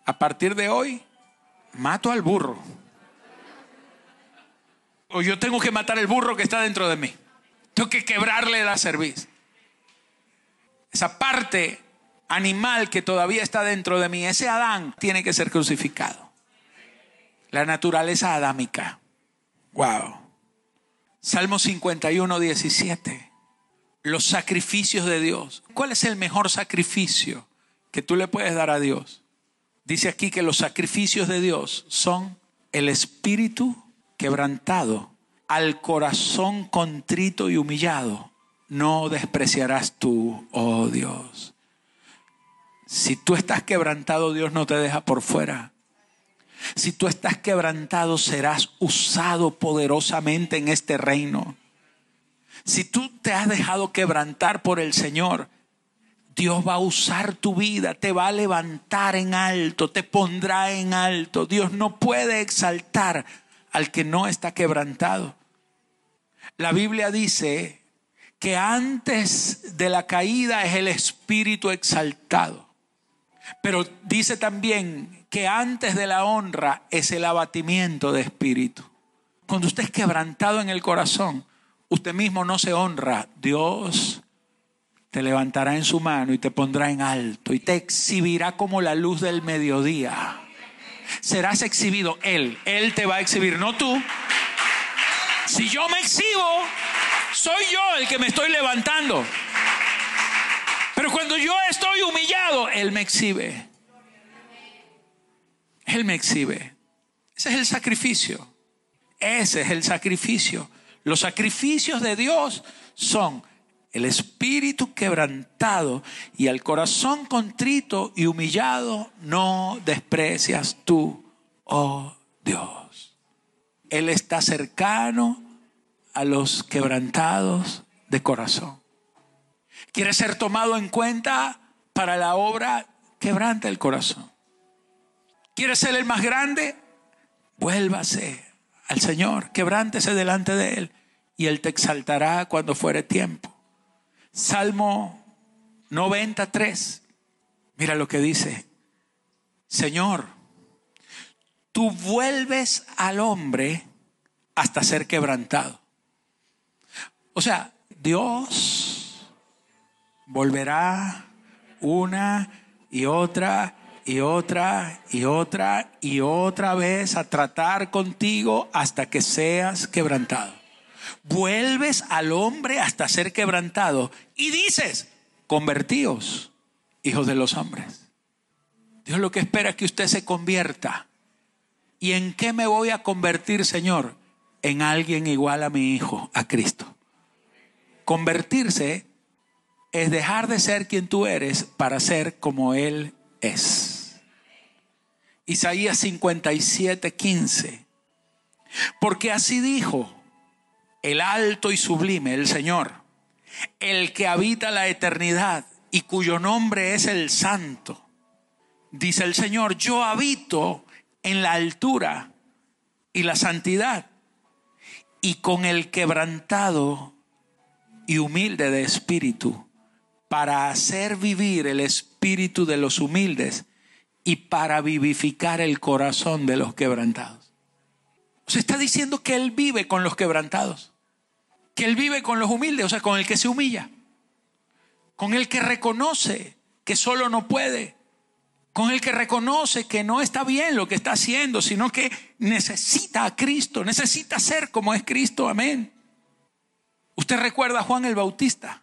a partir de hoy, mato al burro. O yo tengo que matar el burro que está dentro de mí. Tengo que quebrarle la cerviz. Esa parte animal que todavía está dentro de mí, ese Adán, tiene que ser crucificado. La naturaleza adámica. Wow. Salmo 51, 17. Los sacrificios de Dios. ¿Cuál es el mejor sacrificio que tú le puedes dar a Dios? Dice aquí que los sacrificios de Dios son el espíritu quebrantado, al corazón contrito y humillado. No despreciarás tú, oh Dios. Si tú estás quebrantado, Dios no te deja por fuera. Si tú estás quebrantado, serás usado poderosamente en este reino. Si tú te has dejado quebrantar por el Señor, Dios va a usar tu vida, te va a levantar en alto, te pondrá en alto. Dios no puede exaltar al que no está quebrantado. La Biblia dice que antes de la caída es el espíritu exaltado. Pero dice también que antes de la honra es el abatimiento de espíritu. Cuando usted es quebrantado en el corazón, usted mismo no se honra. Dios te levantará en su mano y te pondrá en alto y te exhibirá como la luz del mediodía. Serás exhibido Él, Él te va a exhibir, no tú. Si yo me exhibo, soy yo el que me estoy levantando. Pero cuando yo estoy humillado, Él me exhibe. Él me exhibe. Ese es el sacrificio. Ese es el sacrificio. Los sacrificios de Dios son el espíritu quebrantado y el corazón contrito y humillado no desprecias tú, oh Dios. Él está cercano a los quebrantados de corazón. ¿Quiere ser tomado en cuenta para la obra? Quebranta el corazón. ¿Quiere ser el más grande? Vuélvase al Señor, quebrántese delante de Él y Él te exaltará cuando fuere tiempo. Salmo 93. Mira lo que dice. Señor, tú vuelves al hombre hasta ser quebrantado. O sea, Dios volverá una y otra y otra y otra y otra vez a tratar contigo hasta que seas quebrantado. Vuelves al hombre hasta ser quebrantado y dices, convertíos, hijos de los hombres. Dios lo que espera es que usted se convierta. ¿Y en qué me voy a convertir, Señor? En alguien igual a mi Hijo, a Cristo. Convertirse es dejar de ser quien tú eres para ser como Él es. Isaías 57, 15. Porque así dijo el alto y sublime, el Señor, el que habita la eternidad y cuyo nombre es el Santo. Dice el Señor, yo habito en la altura y la santidad y con el quebrantado y humilde de espíritu para hacer vivir el espíritu de los humildes y para vivificar el corazón de los quebrantados. Se está diciendo que Él vive con los quebrantados, que Él vive con los humildes, o sea, con el que se humilla, con el que reconoce que solo no puede, con el que reconoce que no está bien lo que está haciendo, sino que necesita a Cristo, necesita ser como es Cristo, amén. Usted recuerda a Juan el Bautista.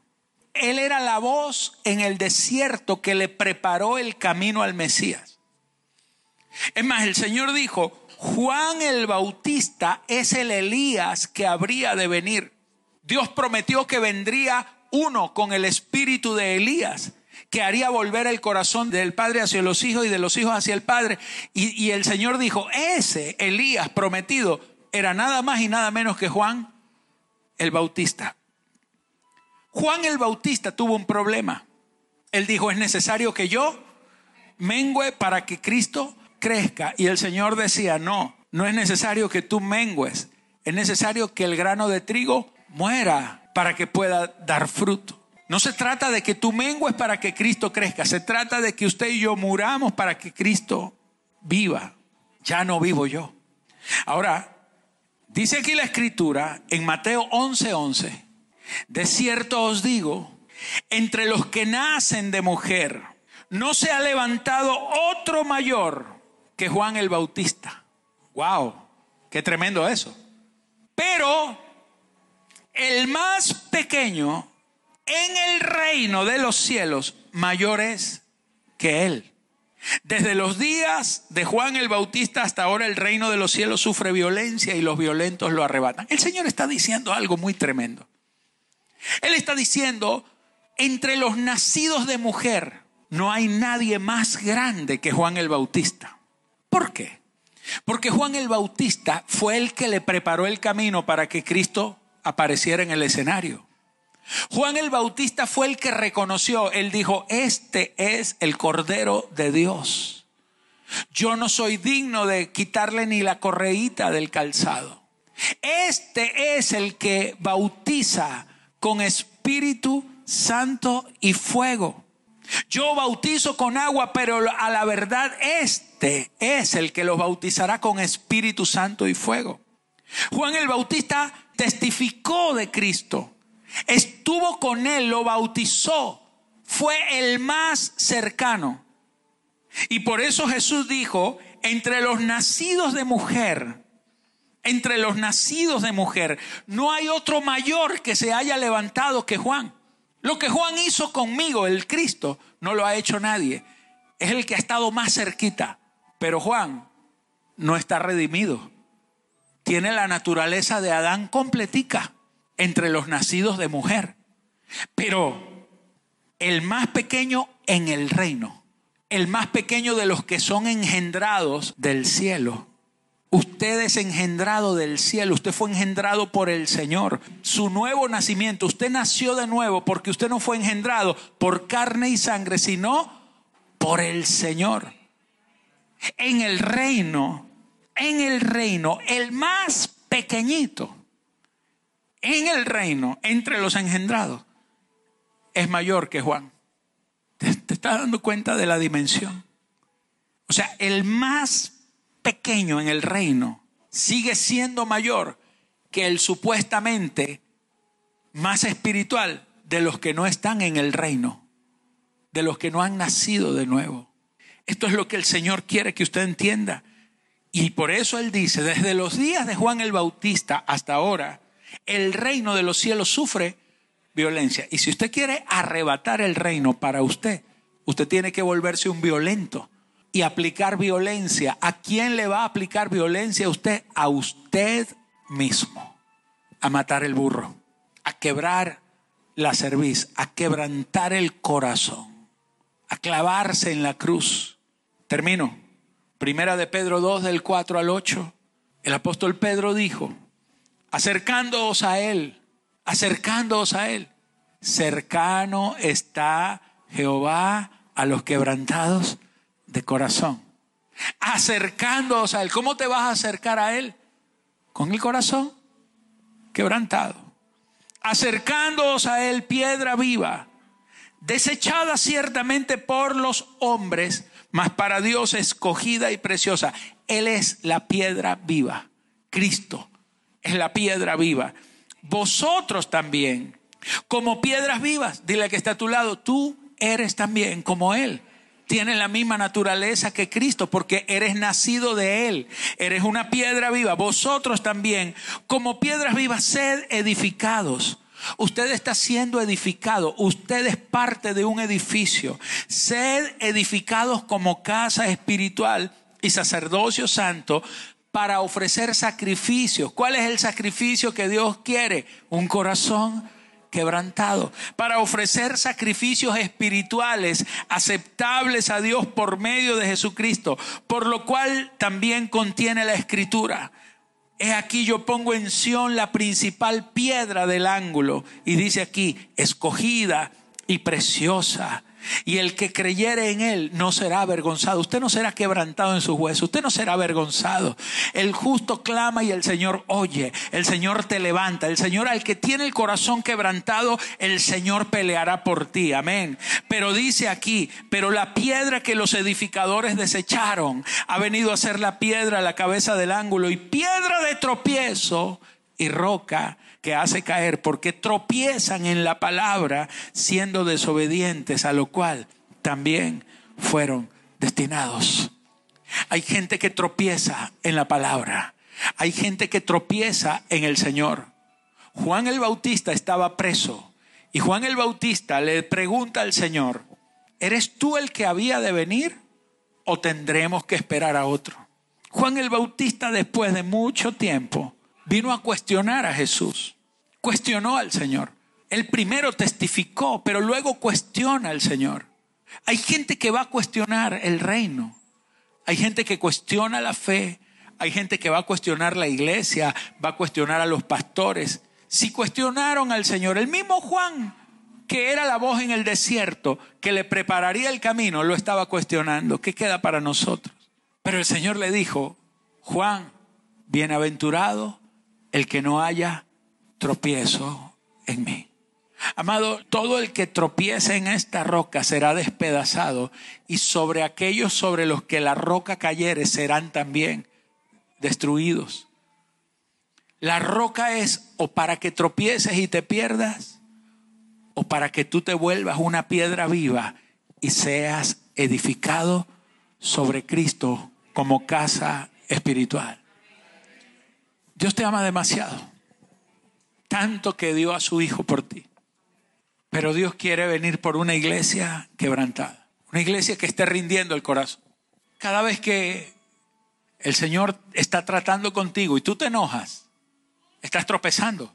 Él era la voz en el desierto que le preparó el camino al Mesías. Es más, el Señor dijo, Juan el Bautista es el Elías que habría de venir. Dios prometió que vendría uno con el espíritu de Elías, que haría volver el corazón del Padre hacia los hijos y de los hijos hacia el Padre. Y, el Señor dijo, ese Elías prometido era nada más y nada menos que Juan el Bautista. Juan el Bautista tuvo un problema. Él dijo, es necesario que yo mengüe para que Cristo crezca. Y el Señor decía, no, no es necesario que tú mengues, es necesario que el grano de trigo muera para que pueda dar fruto. No se trata de que tú mengues para que Cristo crezca, se trata de que usted y yo muramos para que Cristo viva. Ya no vivo yo. Ahora, dice aquí la escritura en Mateo 11:11. 11, de cierto os digo, entre los que nacen de mujer, no se ha levantado otro mayor que Juan el Bautista. Wow, qué tremendo eso. Pero el más pequeño en el reino de los cielos mayor es que él. Desde los días de Juan el Bautista hasta ahora el reino de los cielos sufre violencia y los violentos lo arrebatan. El Señor está diciendo algo muy tremendo. Él está diciendo, entre los nacidos de mujer no hay nadie más grande que Juan el Bautista. ¿Por qué? Porque Juan el Bautista fue el que le preparó el camino para que Cristo apareciera en el escenario. Juan el Bautista fue el que reconoció, él dijo, este es el Cordero de Dios. Yo no soy digno de quitarle ni la correíta del calzado. Este es el que bautiza con Espíritu Santo y fuego. Yo bautizo con agua, pero a la verdad este es el que los bautizará con Espíritu Santo y fuego. Juan el Bautista testificó de Cristo, estuvo con él, lo bautizó, fue el más cercano. Y por eso Jesús dijo, entre los nacidos de mujer, entre los nacidos de mujer. No hay otro mayor que se haya levantado que Juan. Lo que Juan hizo conmigo, el Cristo, no lo ha hecho nadie. Es el que ha estado más cerquita. Pero Juan no está redimido. Tiene la naturaleza de Adán completica entre los nacidos de mujer. Pero el más pequeño en el reino, el más pequeño de los que son engendrados del cielo, Usted es engendrado del cielo, usted fue engendrado por el Señor. Su nuevo nacimiento, usted nació de nuevo porque usted no fue engendrado por carne y sangre, sino por el Señor. En el reino, en el reino, el más pequeñito, en el reino, entre los engendrados, es mayor que Juan. ¿Te, te estás dando cuenta de la dimensión? O sea, el más pequeño en el reino sigue siendo mayor que el supuestamente más espiritual de los que no están en el reino, de los que no han nacido de nuevo. Esto es lo que el Señor quiere que usted entienda. Y por eso Él dice, desde los días de Juan el Bautista hasta ahora, el reino de los cielos sufre violencia. Y si usted quiere arrebatar el reino para usted, usted tiene que volverse un violento y aplicar violencia. ¿A quién le va a aplicar violencia a usted? A usted mismo. A matar el burro, a quebrar la cerviz, a quebrantar el corazón, a clavarse en la cruz. Termino. Primera de Pedro 2 del 4 al 8. El apóstol Pedro dijo, acercándoos a Él, acercándoos a Él, cercano está Jehová a los quebrantados de corazón. Acercándoos a Él. ¿Cómo te vas a acercar a Él? Con el corazón quebrantado. Acercándoos a Él, piedra viva, desechada ciertamente por los hombres, mas para Dios escogida y preciosa. Él es la piedra viva. Cristo es la piedra viva. Vosotros también, como piedras vivas, dile que está a tu lado, tú eres también como Él tienes la misma naturaleza que Cristo, porque eres nacido de Él, eres una piedra viva. Vosotros también, como piedras vivas, sed edificados. Usted está siendo edificado, usted es parte de un edificio. Sed edificados como casa espiritual y sacerdocio santo para ofrecer sacrificios. ¿Cuál es el sacrificio que Dios quiere? Un corazón quebrantado, para ofrecer sacrificios espirituales aceptables a Dios por medio de Jesucristo, por lo cual también contiene la escritura. He aquí yo pongo en Sión la principal piedra del ángulo. Y dice aquí, escogida y preciosa y el que creyere en él no será avergonzado. Usted no será quebrantado en sus huesos. Usted no será avergonzado. El justo clama y el Señor oye. El Señor te levanta. El Señor al que tiene el corazón quebrantado, el Señor peleará por ti. Amén. Pero dice aquí, pero la piedra que los edificadores desecharon ha venido a ser la piedra a la cabeza del ángulo y piedra de tropiezo y roca que hace caer porque tropiezan en la palabra siendo desobedientes, a lo cual también fueron destinados. Hay gente que tropieza en la palabra. Hay gente que tropieza en el Señor. Juan el Bautista estaba preso y Juan el Bautista le pregunta al Señor, ¿eres tú el que había de venir o tendremos que esperar a otro? Juan el Bautista después de mucho tiempo vino a cuestionar a Jesús. Cuestionó al Señor. El primero testificó, pero luego cuestiona al Señor. Hay gente que va a cuestionar el reino. Hay gente que cuestiona la fe. Hay gente que va a cuestionar la iglesia, va a cuestionar a los pastores. Si cuestionaron al Señor, el mismo Juan, que era la voz en el desierto, que le prepararía el camino, lo estaba cuestionando. ¿Qué queda para nosotros? Pero el Señor le dijo, Juan, bienaventurado el que no haya tropiezo en mí. Amado, todo el que tropiece en esta roca será despedazado y sobre aquellos sobre los que la roca cayere serán también destruidos. La roca es o para que tropieces y te pierdas o para que tú te vuelvas una piedra viva y seas edificado sobre Cristo como casa espiritual. Dios te ama demasiado. Tanto que dio a su Hijo por ti. Pero Dios quiere venir por una iglesia quebrantada. Una iglesia que esté rindiendo el corazón. Cada vez que el Señor está tratando contigo y tú te enojas, estás tropezando.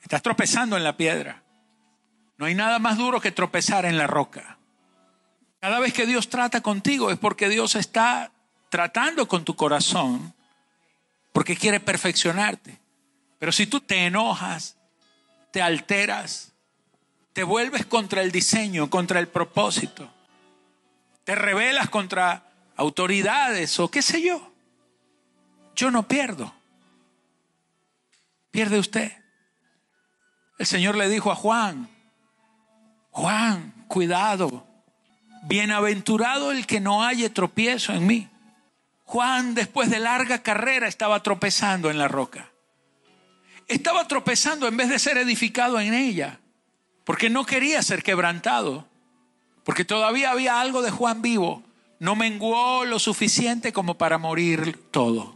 Estás tropezando en la piedra. No hay nada más duro que tropezar en la roca. Cada vez que Dios trata contigo es porque Dios está tratando con tu corazón porque quiere perfeccionarte. Pero si tú te enojas, te alteras, te vuelves contra el diseño, contra el propósito, te rebelas contra autoridades o qué sé yo, yo no pierdo. Pierde usted. El Señor le dijo a Juan, Juan, cuidado, bienaventurado el que no haya tropiezo en mí. Juan, después de larga carrera, estaba tropezando en la roca. Estaba tropezando en vez de ser edificado en ella, porque no quería ser quebrantado, porque todavía había algo de Juan vivo. No menguó lo suficiente como para morir todo.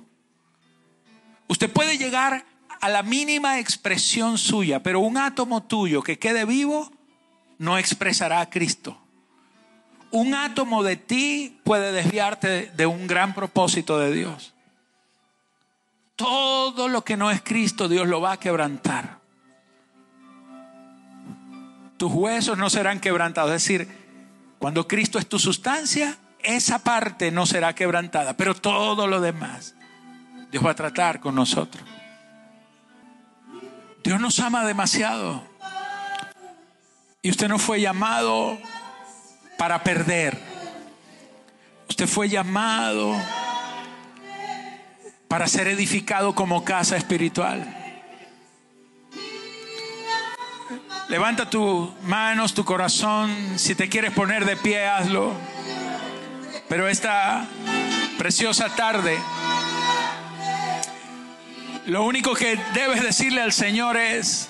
Usted puede llegar a la mínima expresión suya, pero un átomo tuyo que quede vivo no expresará a Cristo un átomo de ti puede desviarte de un gran propósito de Dios. Todo lo que no es Cristo, Dios lo va a quebrantar. Tus huesos no serán quebrantados. Es decir, cuando Cristo es tu sustancia, esa parte no será quebrantada, pero todo lo demás, Dios va a tratar con nosotros. Dios nos ama demasiado. Y usted no fue llamado para perder. Usted fue llamado para ser edificado como casa espiritual. Levanta tus manos, tu corazón. Si te quieres poner de pie, hazlo. Pero esta preciosa tarde, lo único que debes decirle al Señor es,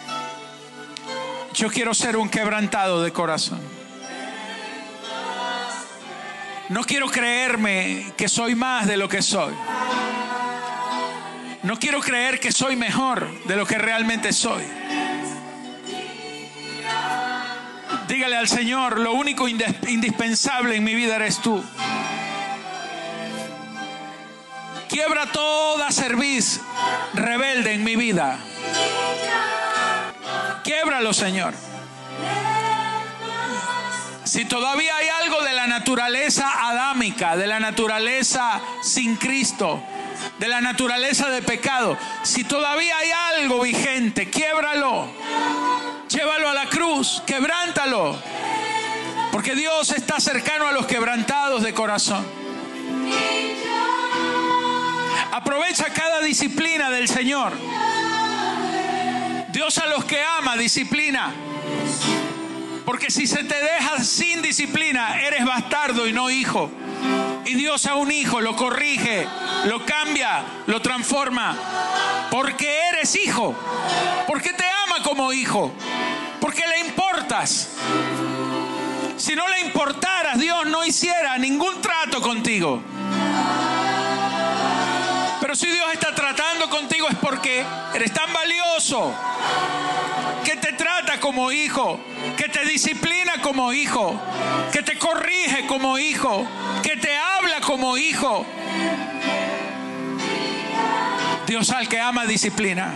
yo quiero ser un quebrantado de corazón. No quiero creerme que soy más de lo que soy. No quiero creer que soy mejor de lo que realmente soy. Dígale al Señor, lo único indispensable en mi vida eres tú. Quiebra toda cerviz rebelde en mi vida. Quiebralo, Señor. Si todavía hay algo de la naturaleza adámica, de la naturaleza sin Cristo, de la naturaleza de pecado, si todavía hay algo vigente, quiebralo. Llévalo a la cruz, quebrántalo. Porque Dios está cercano a los quebrantados de corazón. Aprovecha cada disciplina del Señor. Dios a los que ama disciplina. Porque si se te deja sin disciplina, eres bastardo y no hijo. Y Dios a un hijo lo corrige, lo cambia, lo transforma. Porque eres hijo. Porque te ama como hijo. Porque le importas. Si no le importaras, Dios no hiciera ningún trato contigo. Pero si Dios está tratando contigo es porque eres tan valioso que te trata como hijo, que te disciplina como hijo, que te corrige como hijo, que te habla como hijo. Dios al que ama disciplina.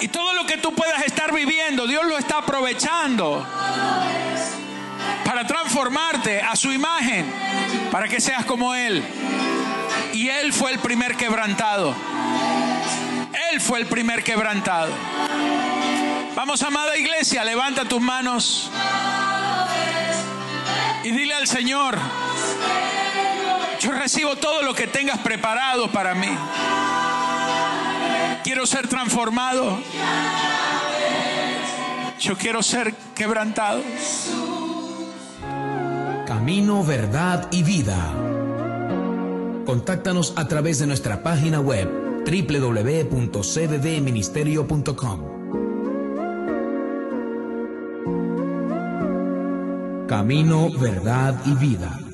Y todo lo que tú puedas estar viviendo, Dios lo está aprovechando para transformarte a su imagen, para que seas como Él. Y Él fue el primer quebrantado. Fue el primer quebrantado. Vamos, amada iglesia, levanta tus manos y dile al Señor, yo recibo todo lo que tengas preparado para mí. Quiero ser transformado. Yo quiero ser quebrantado. Camino, verdad y vida. Contáctanos a través de nuestra página web www.cddministerio.com. Camino, verdad y vida.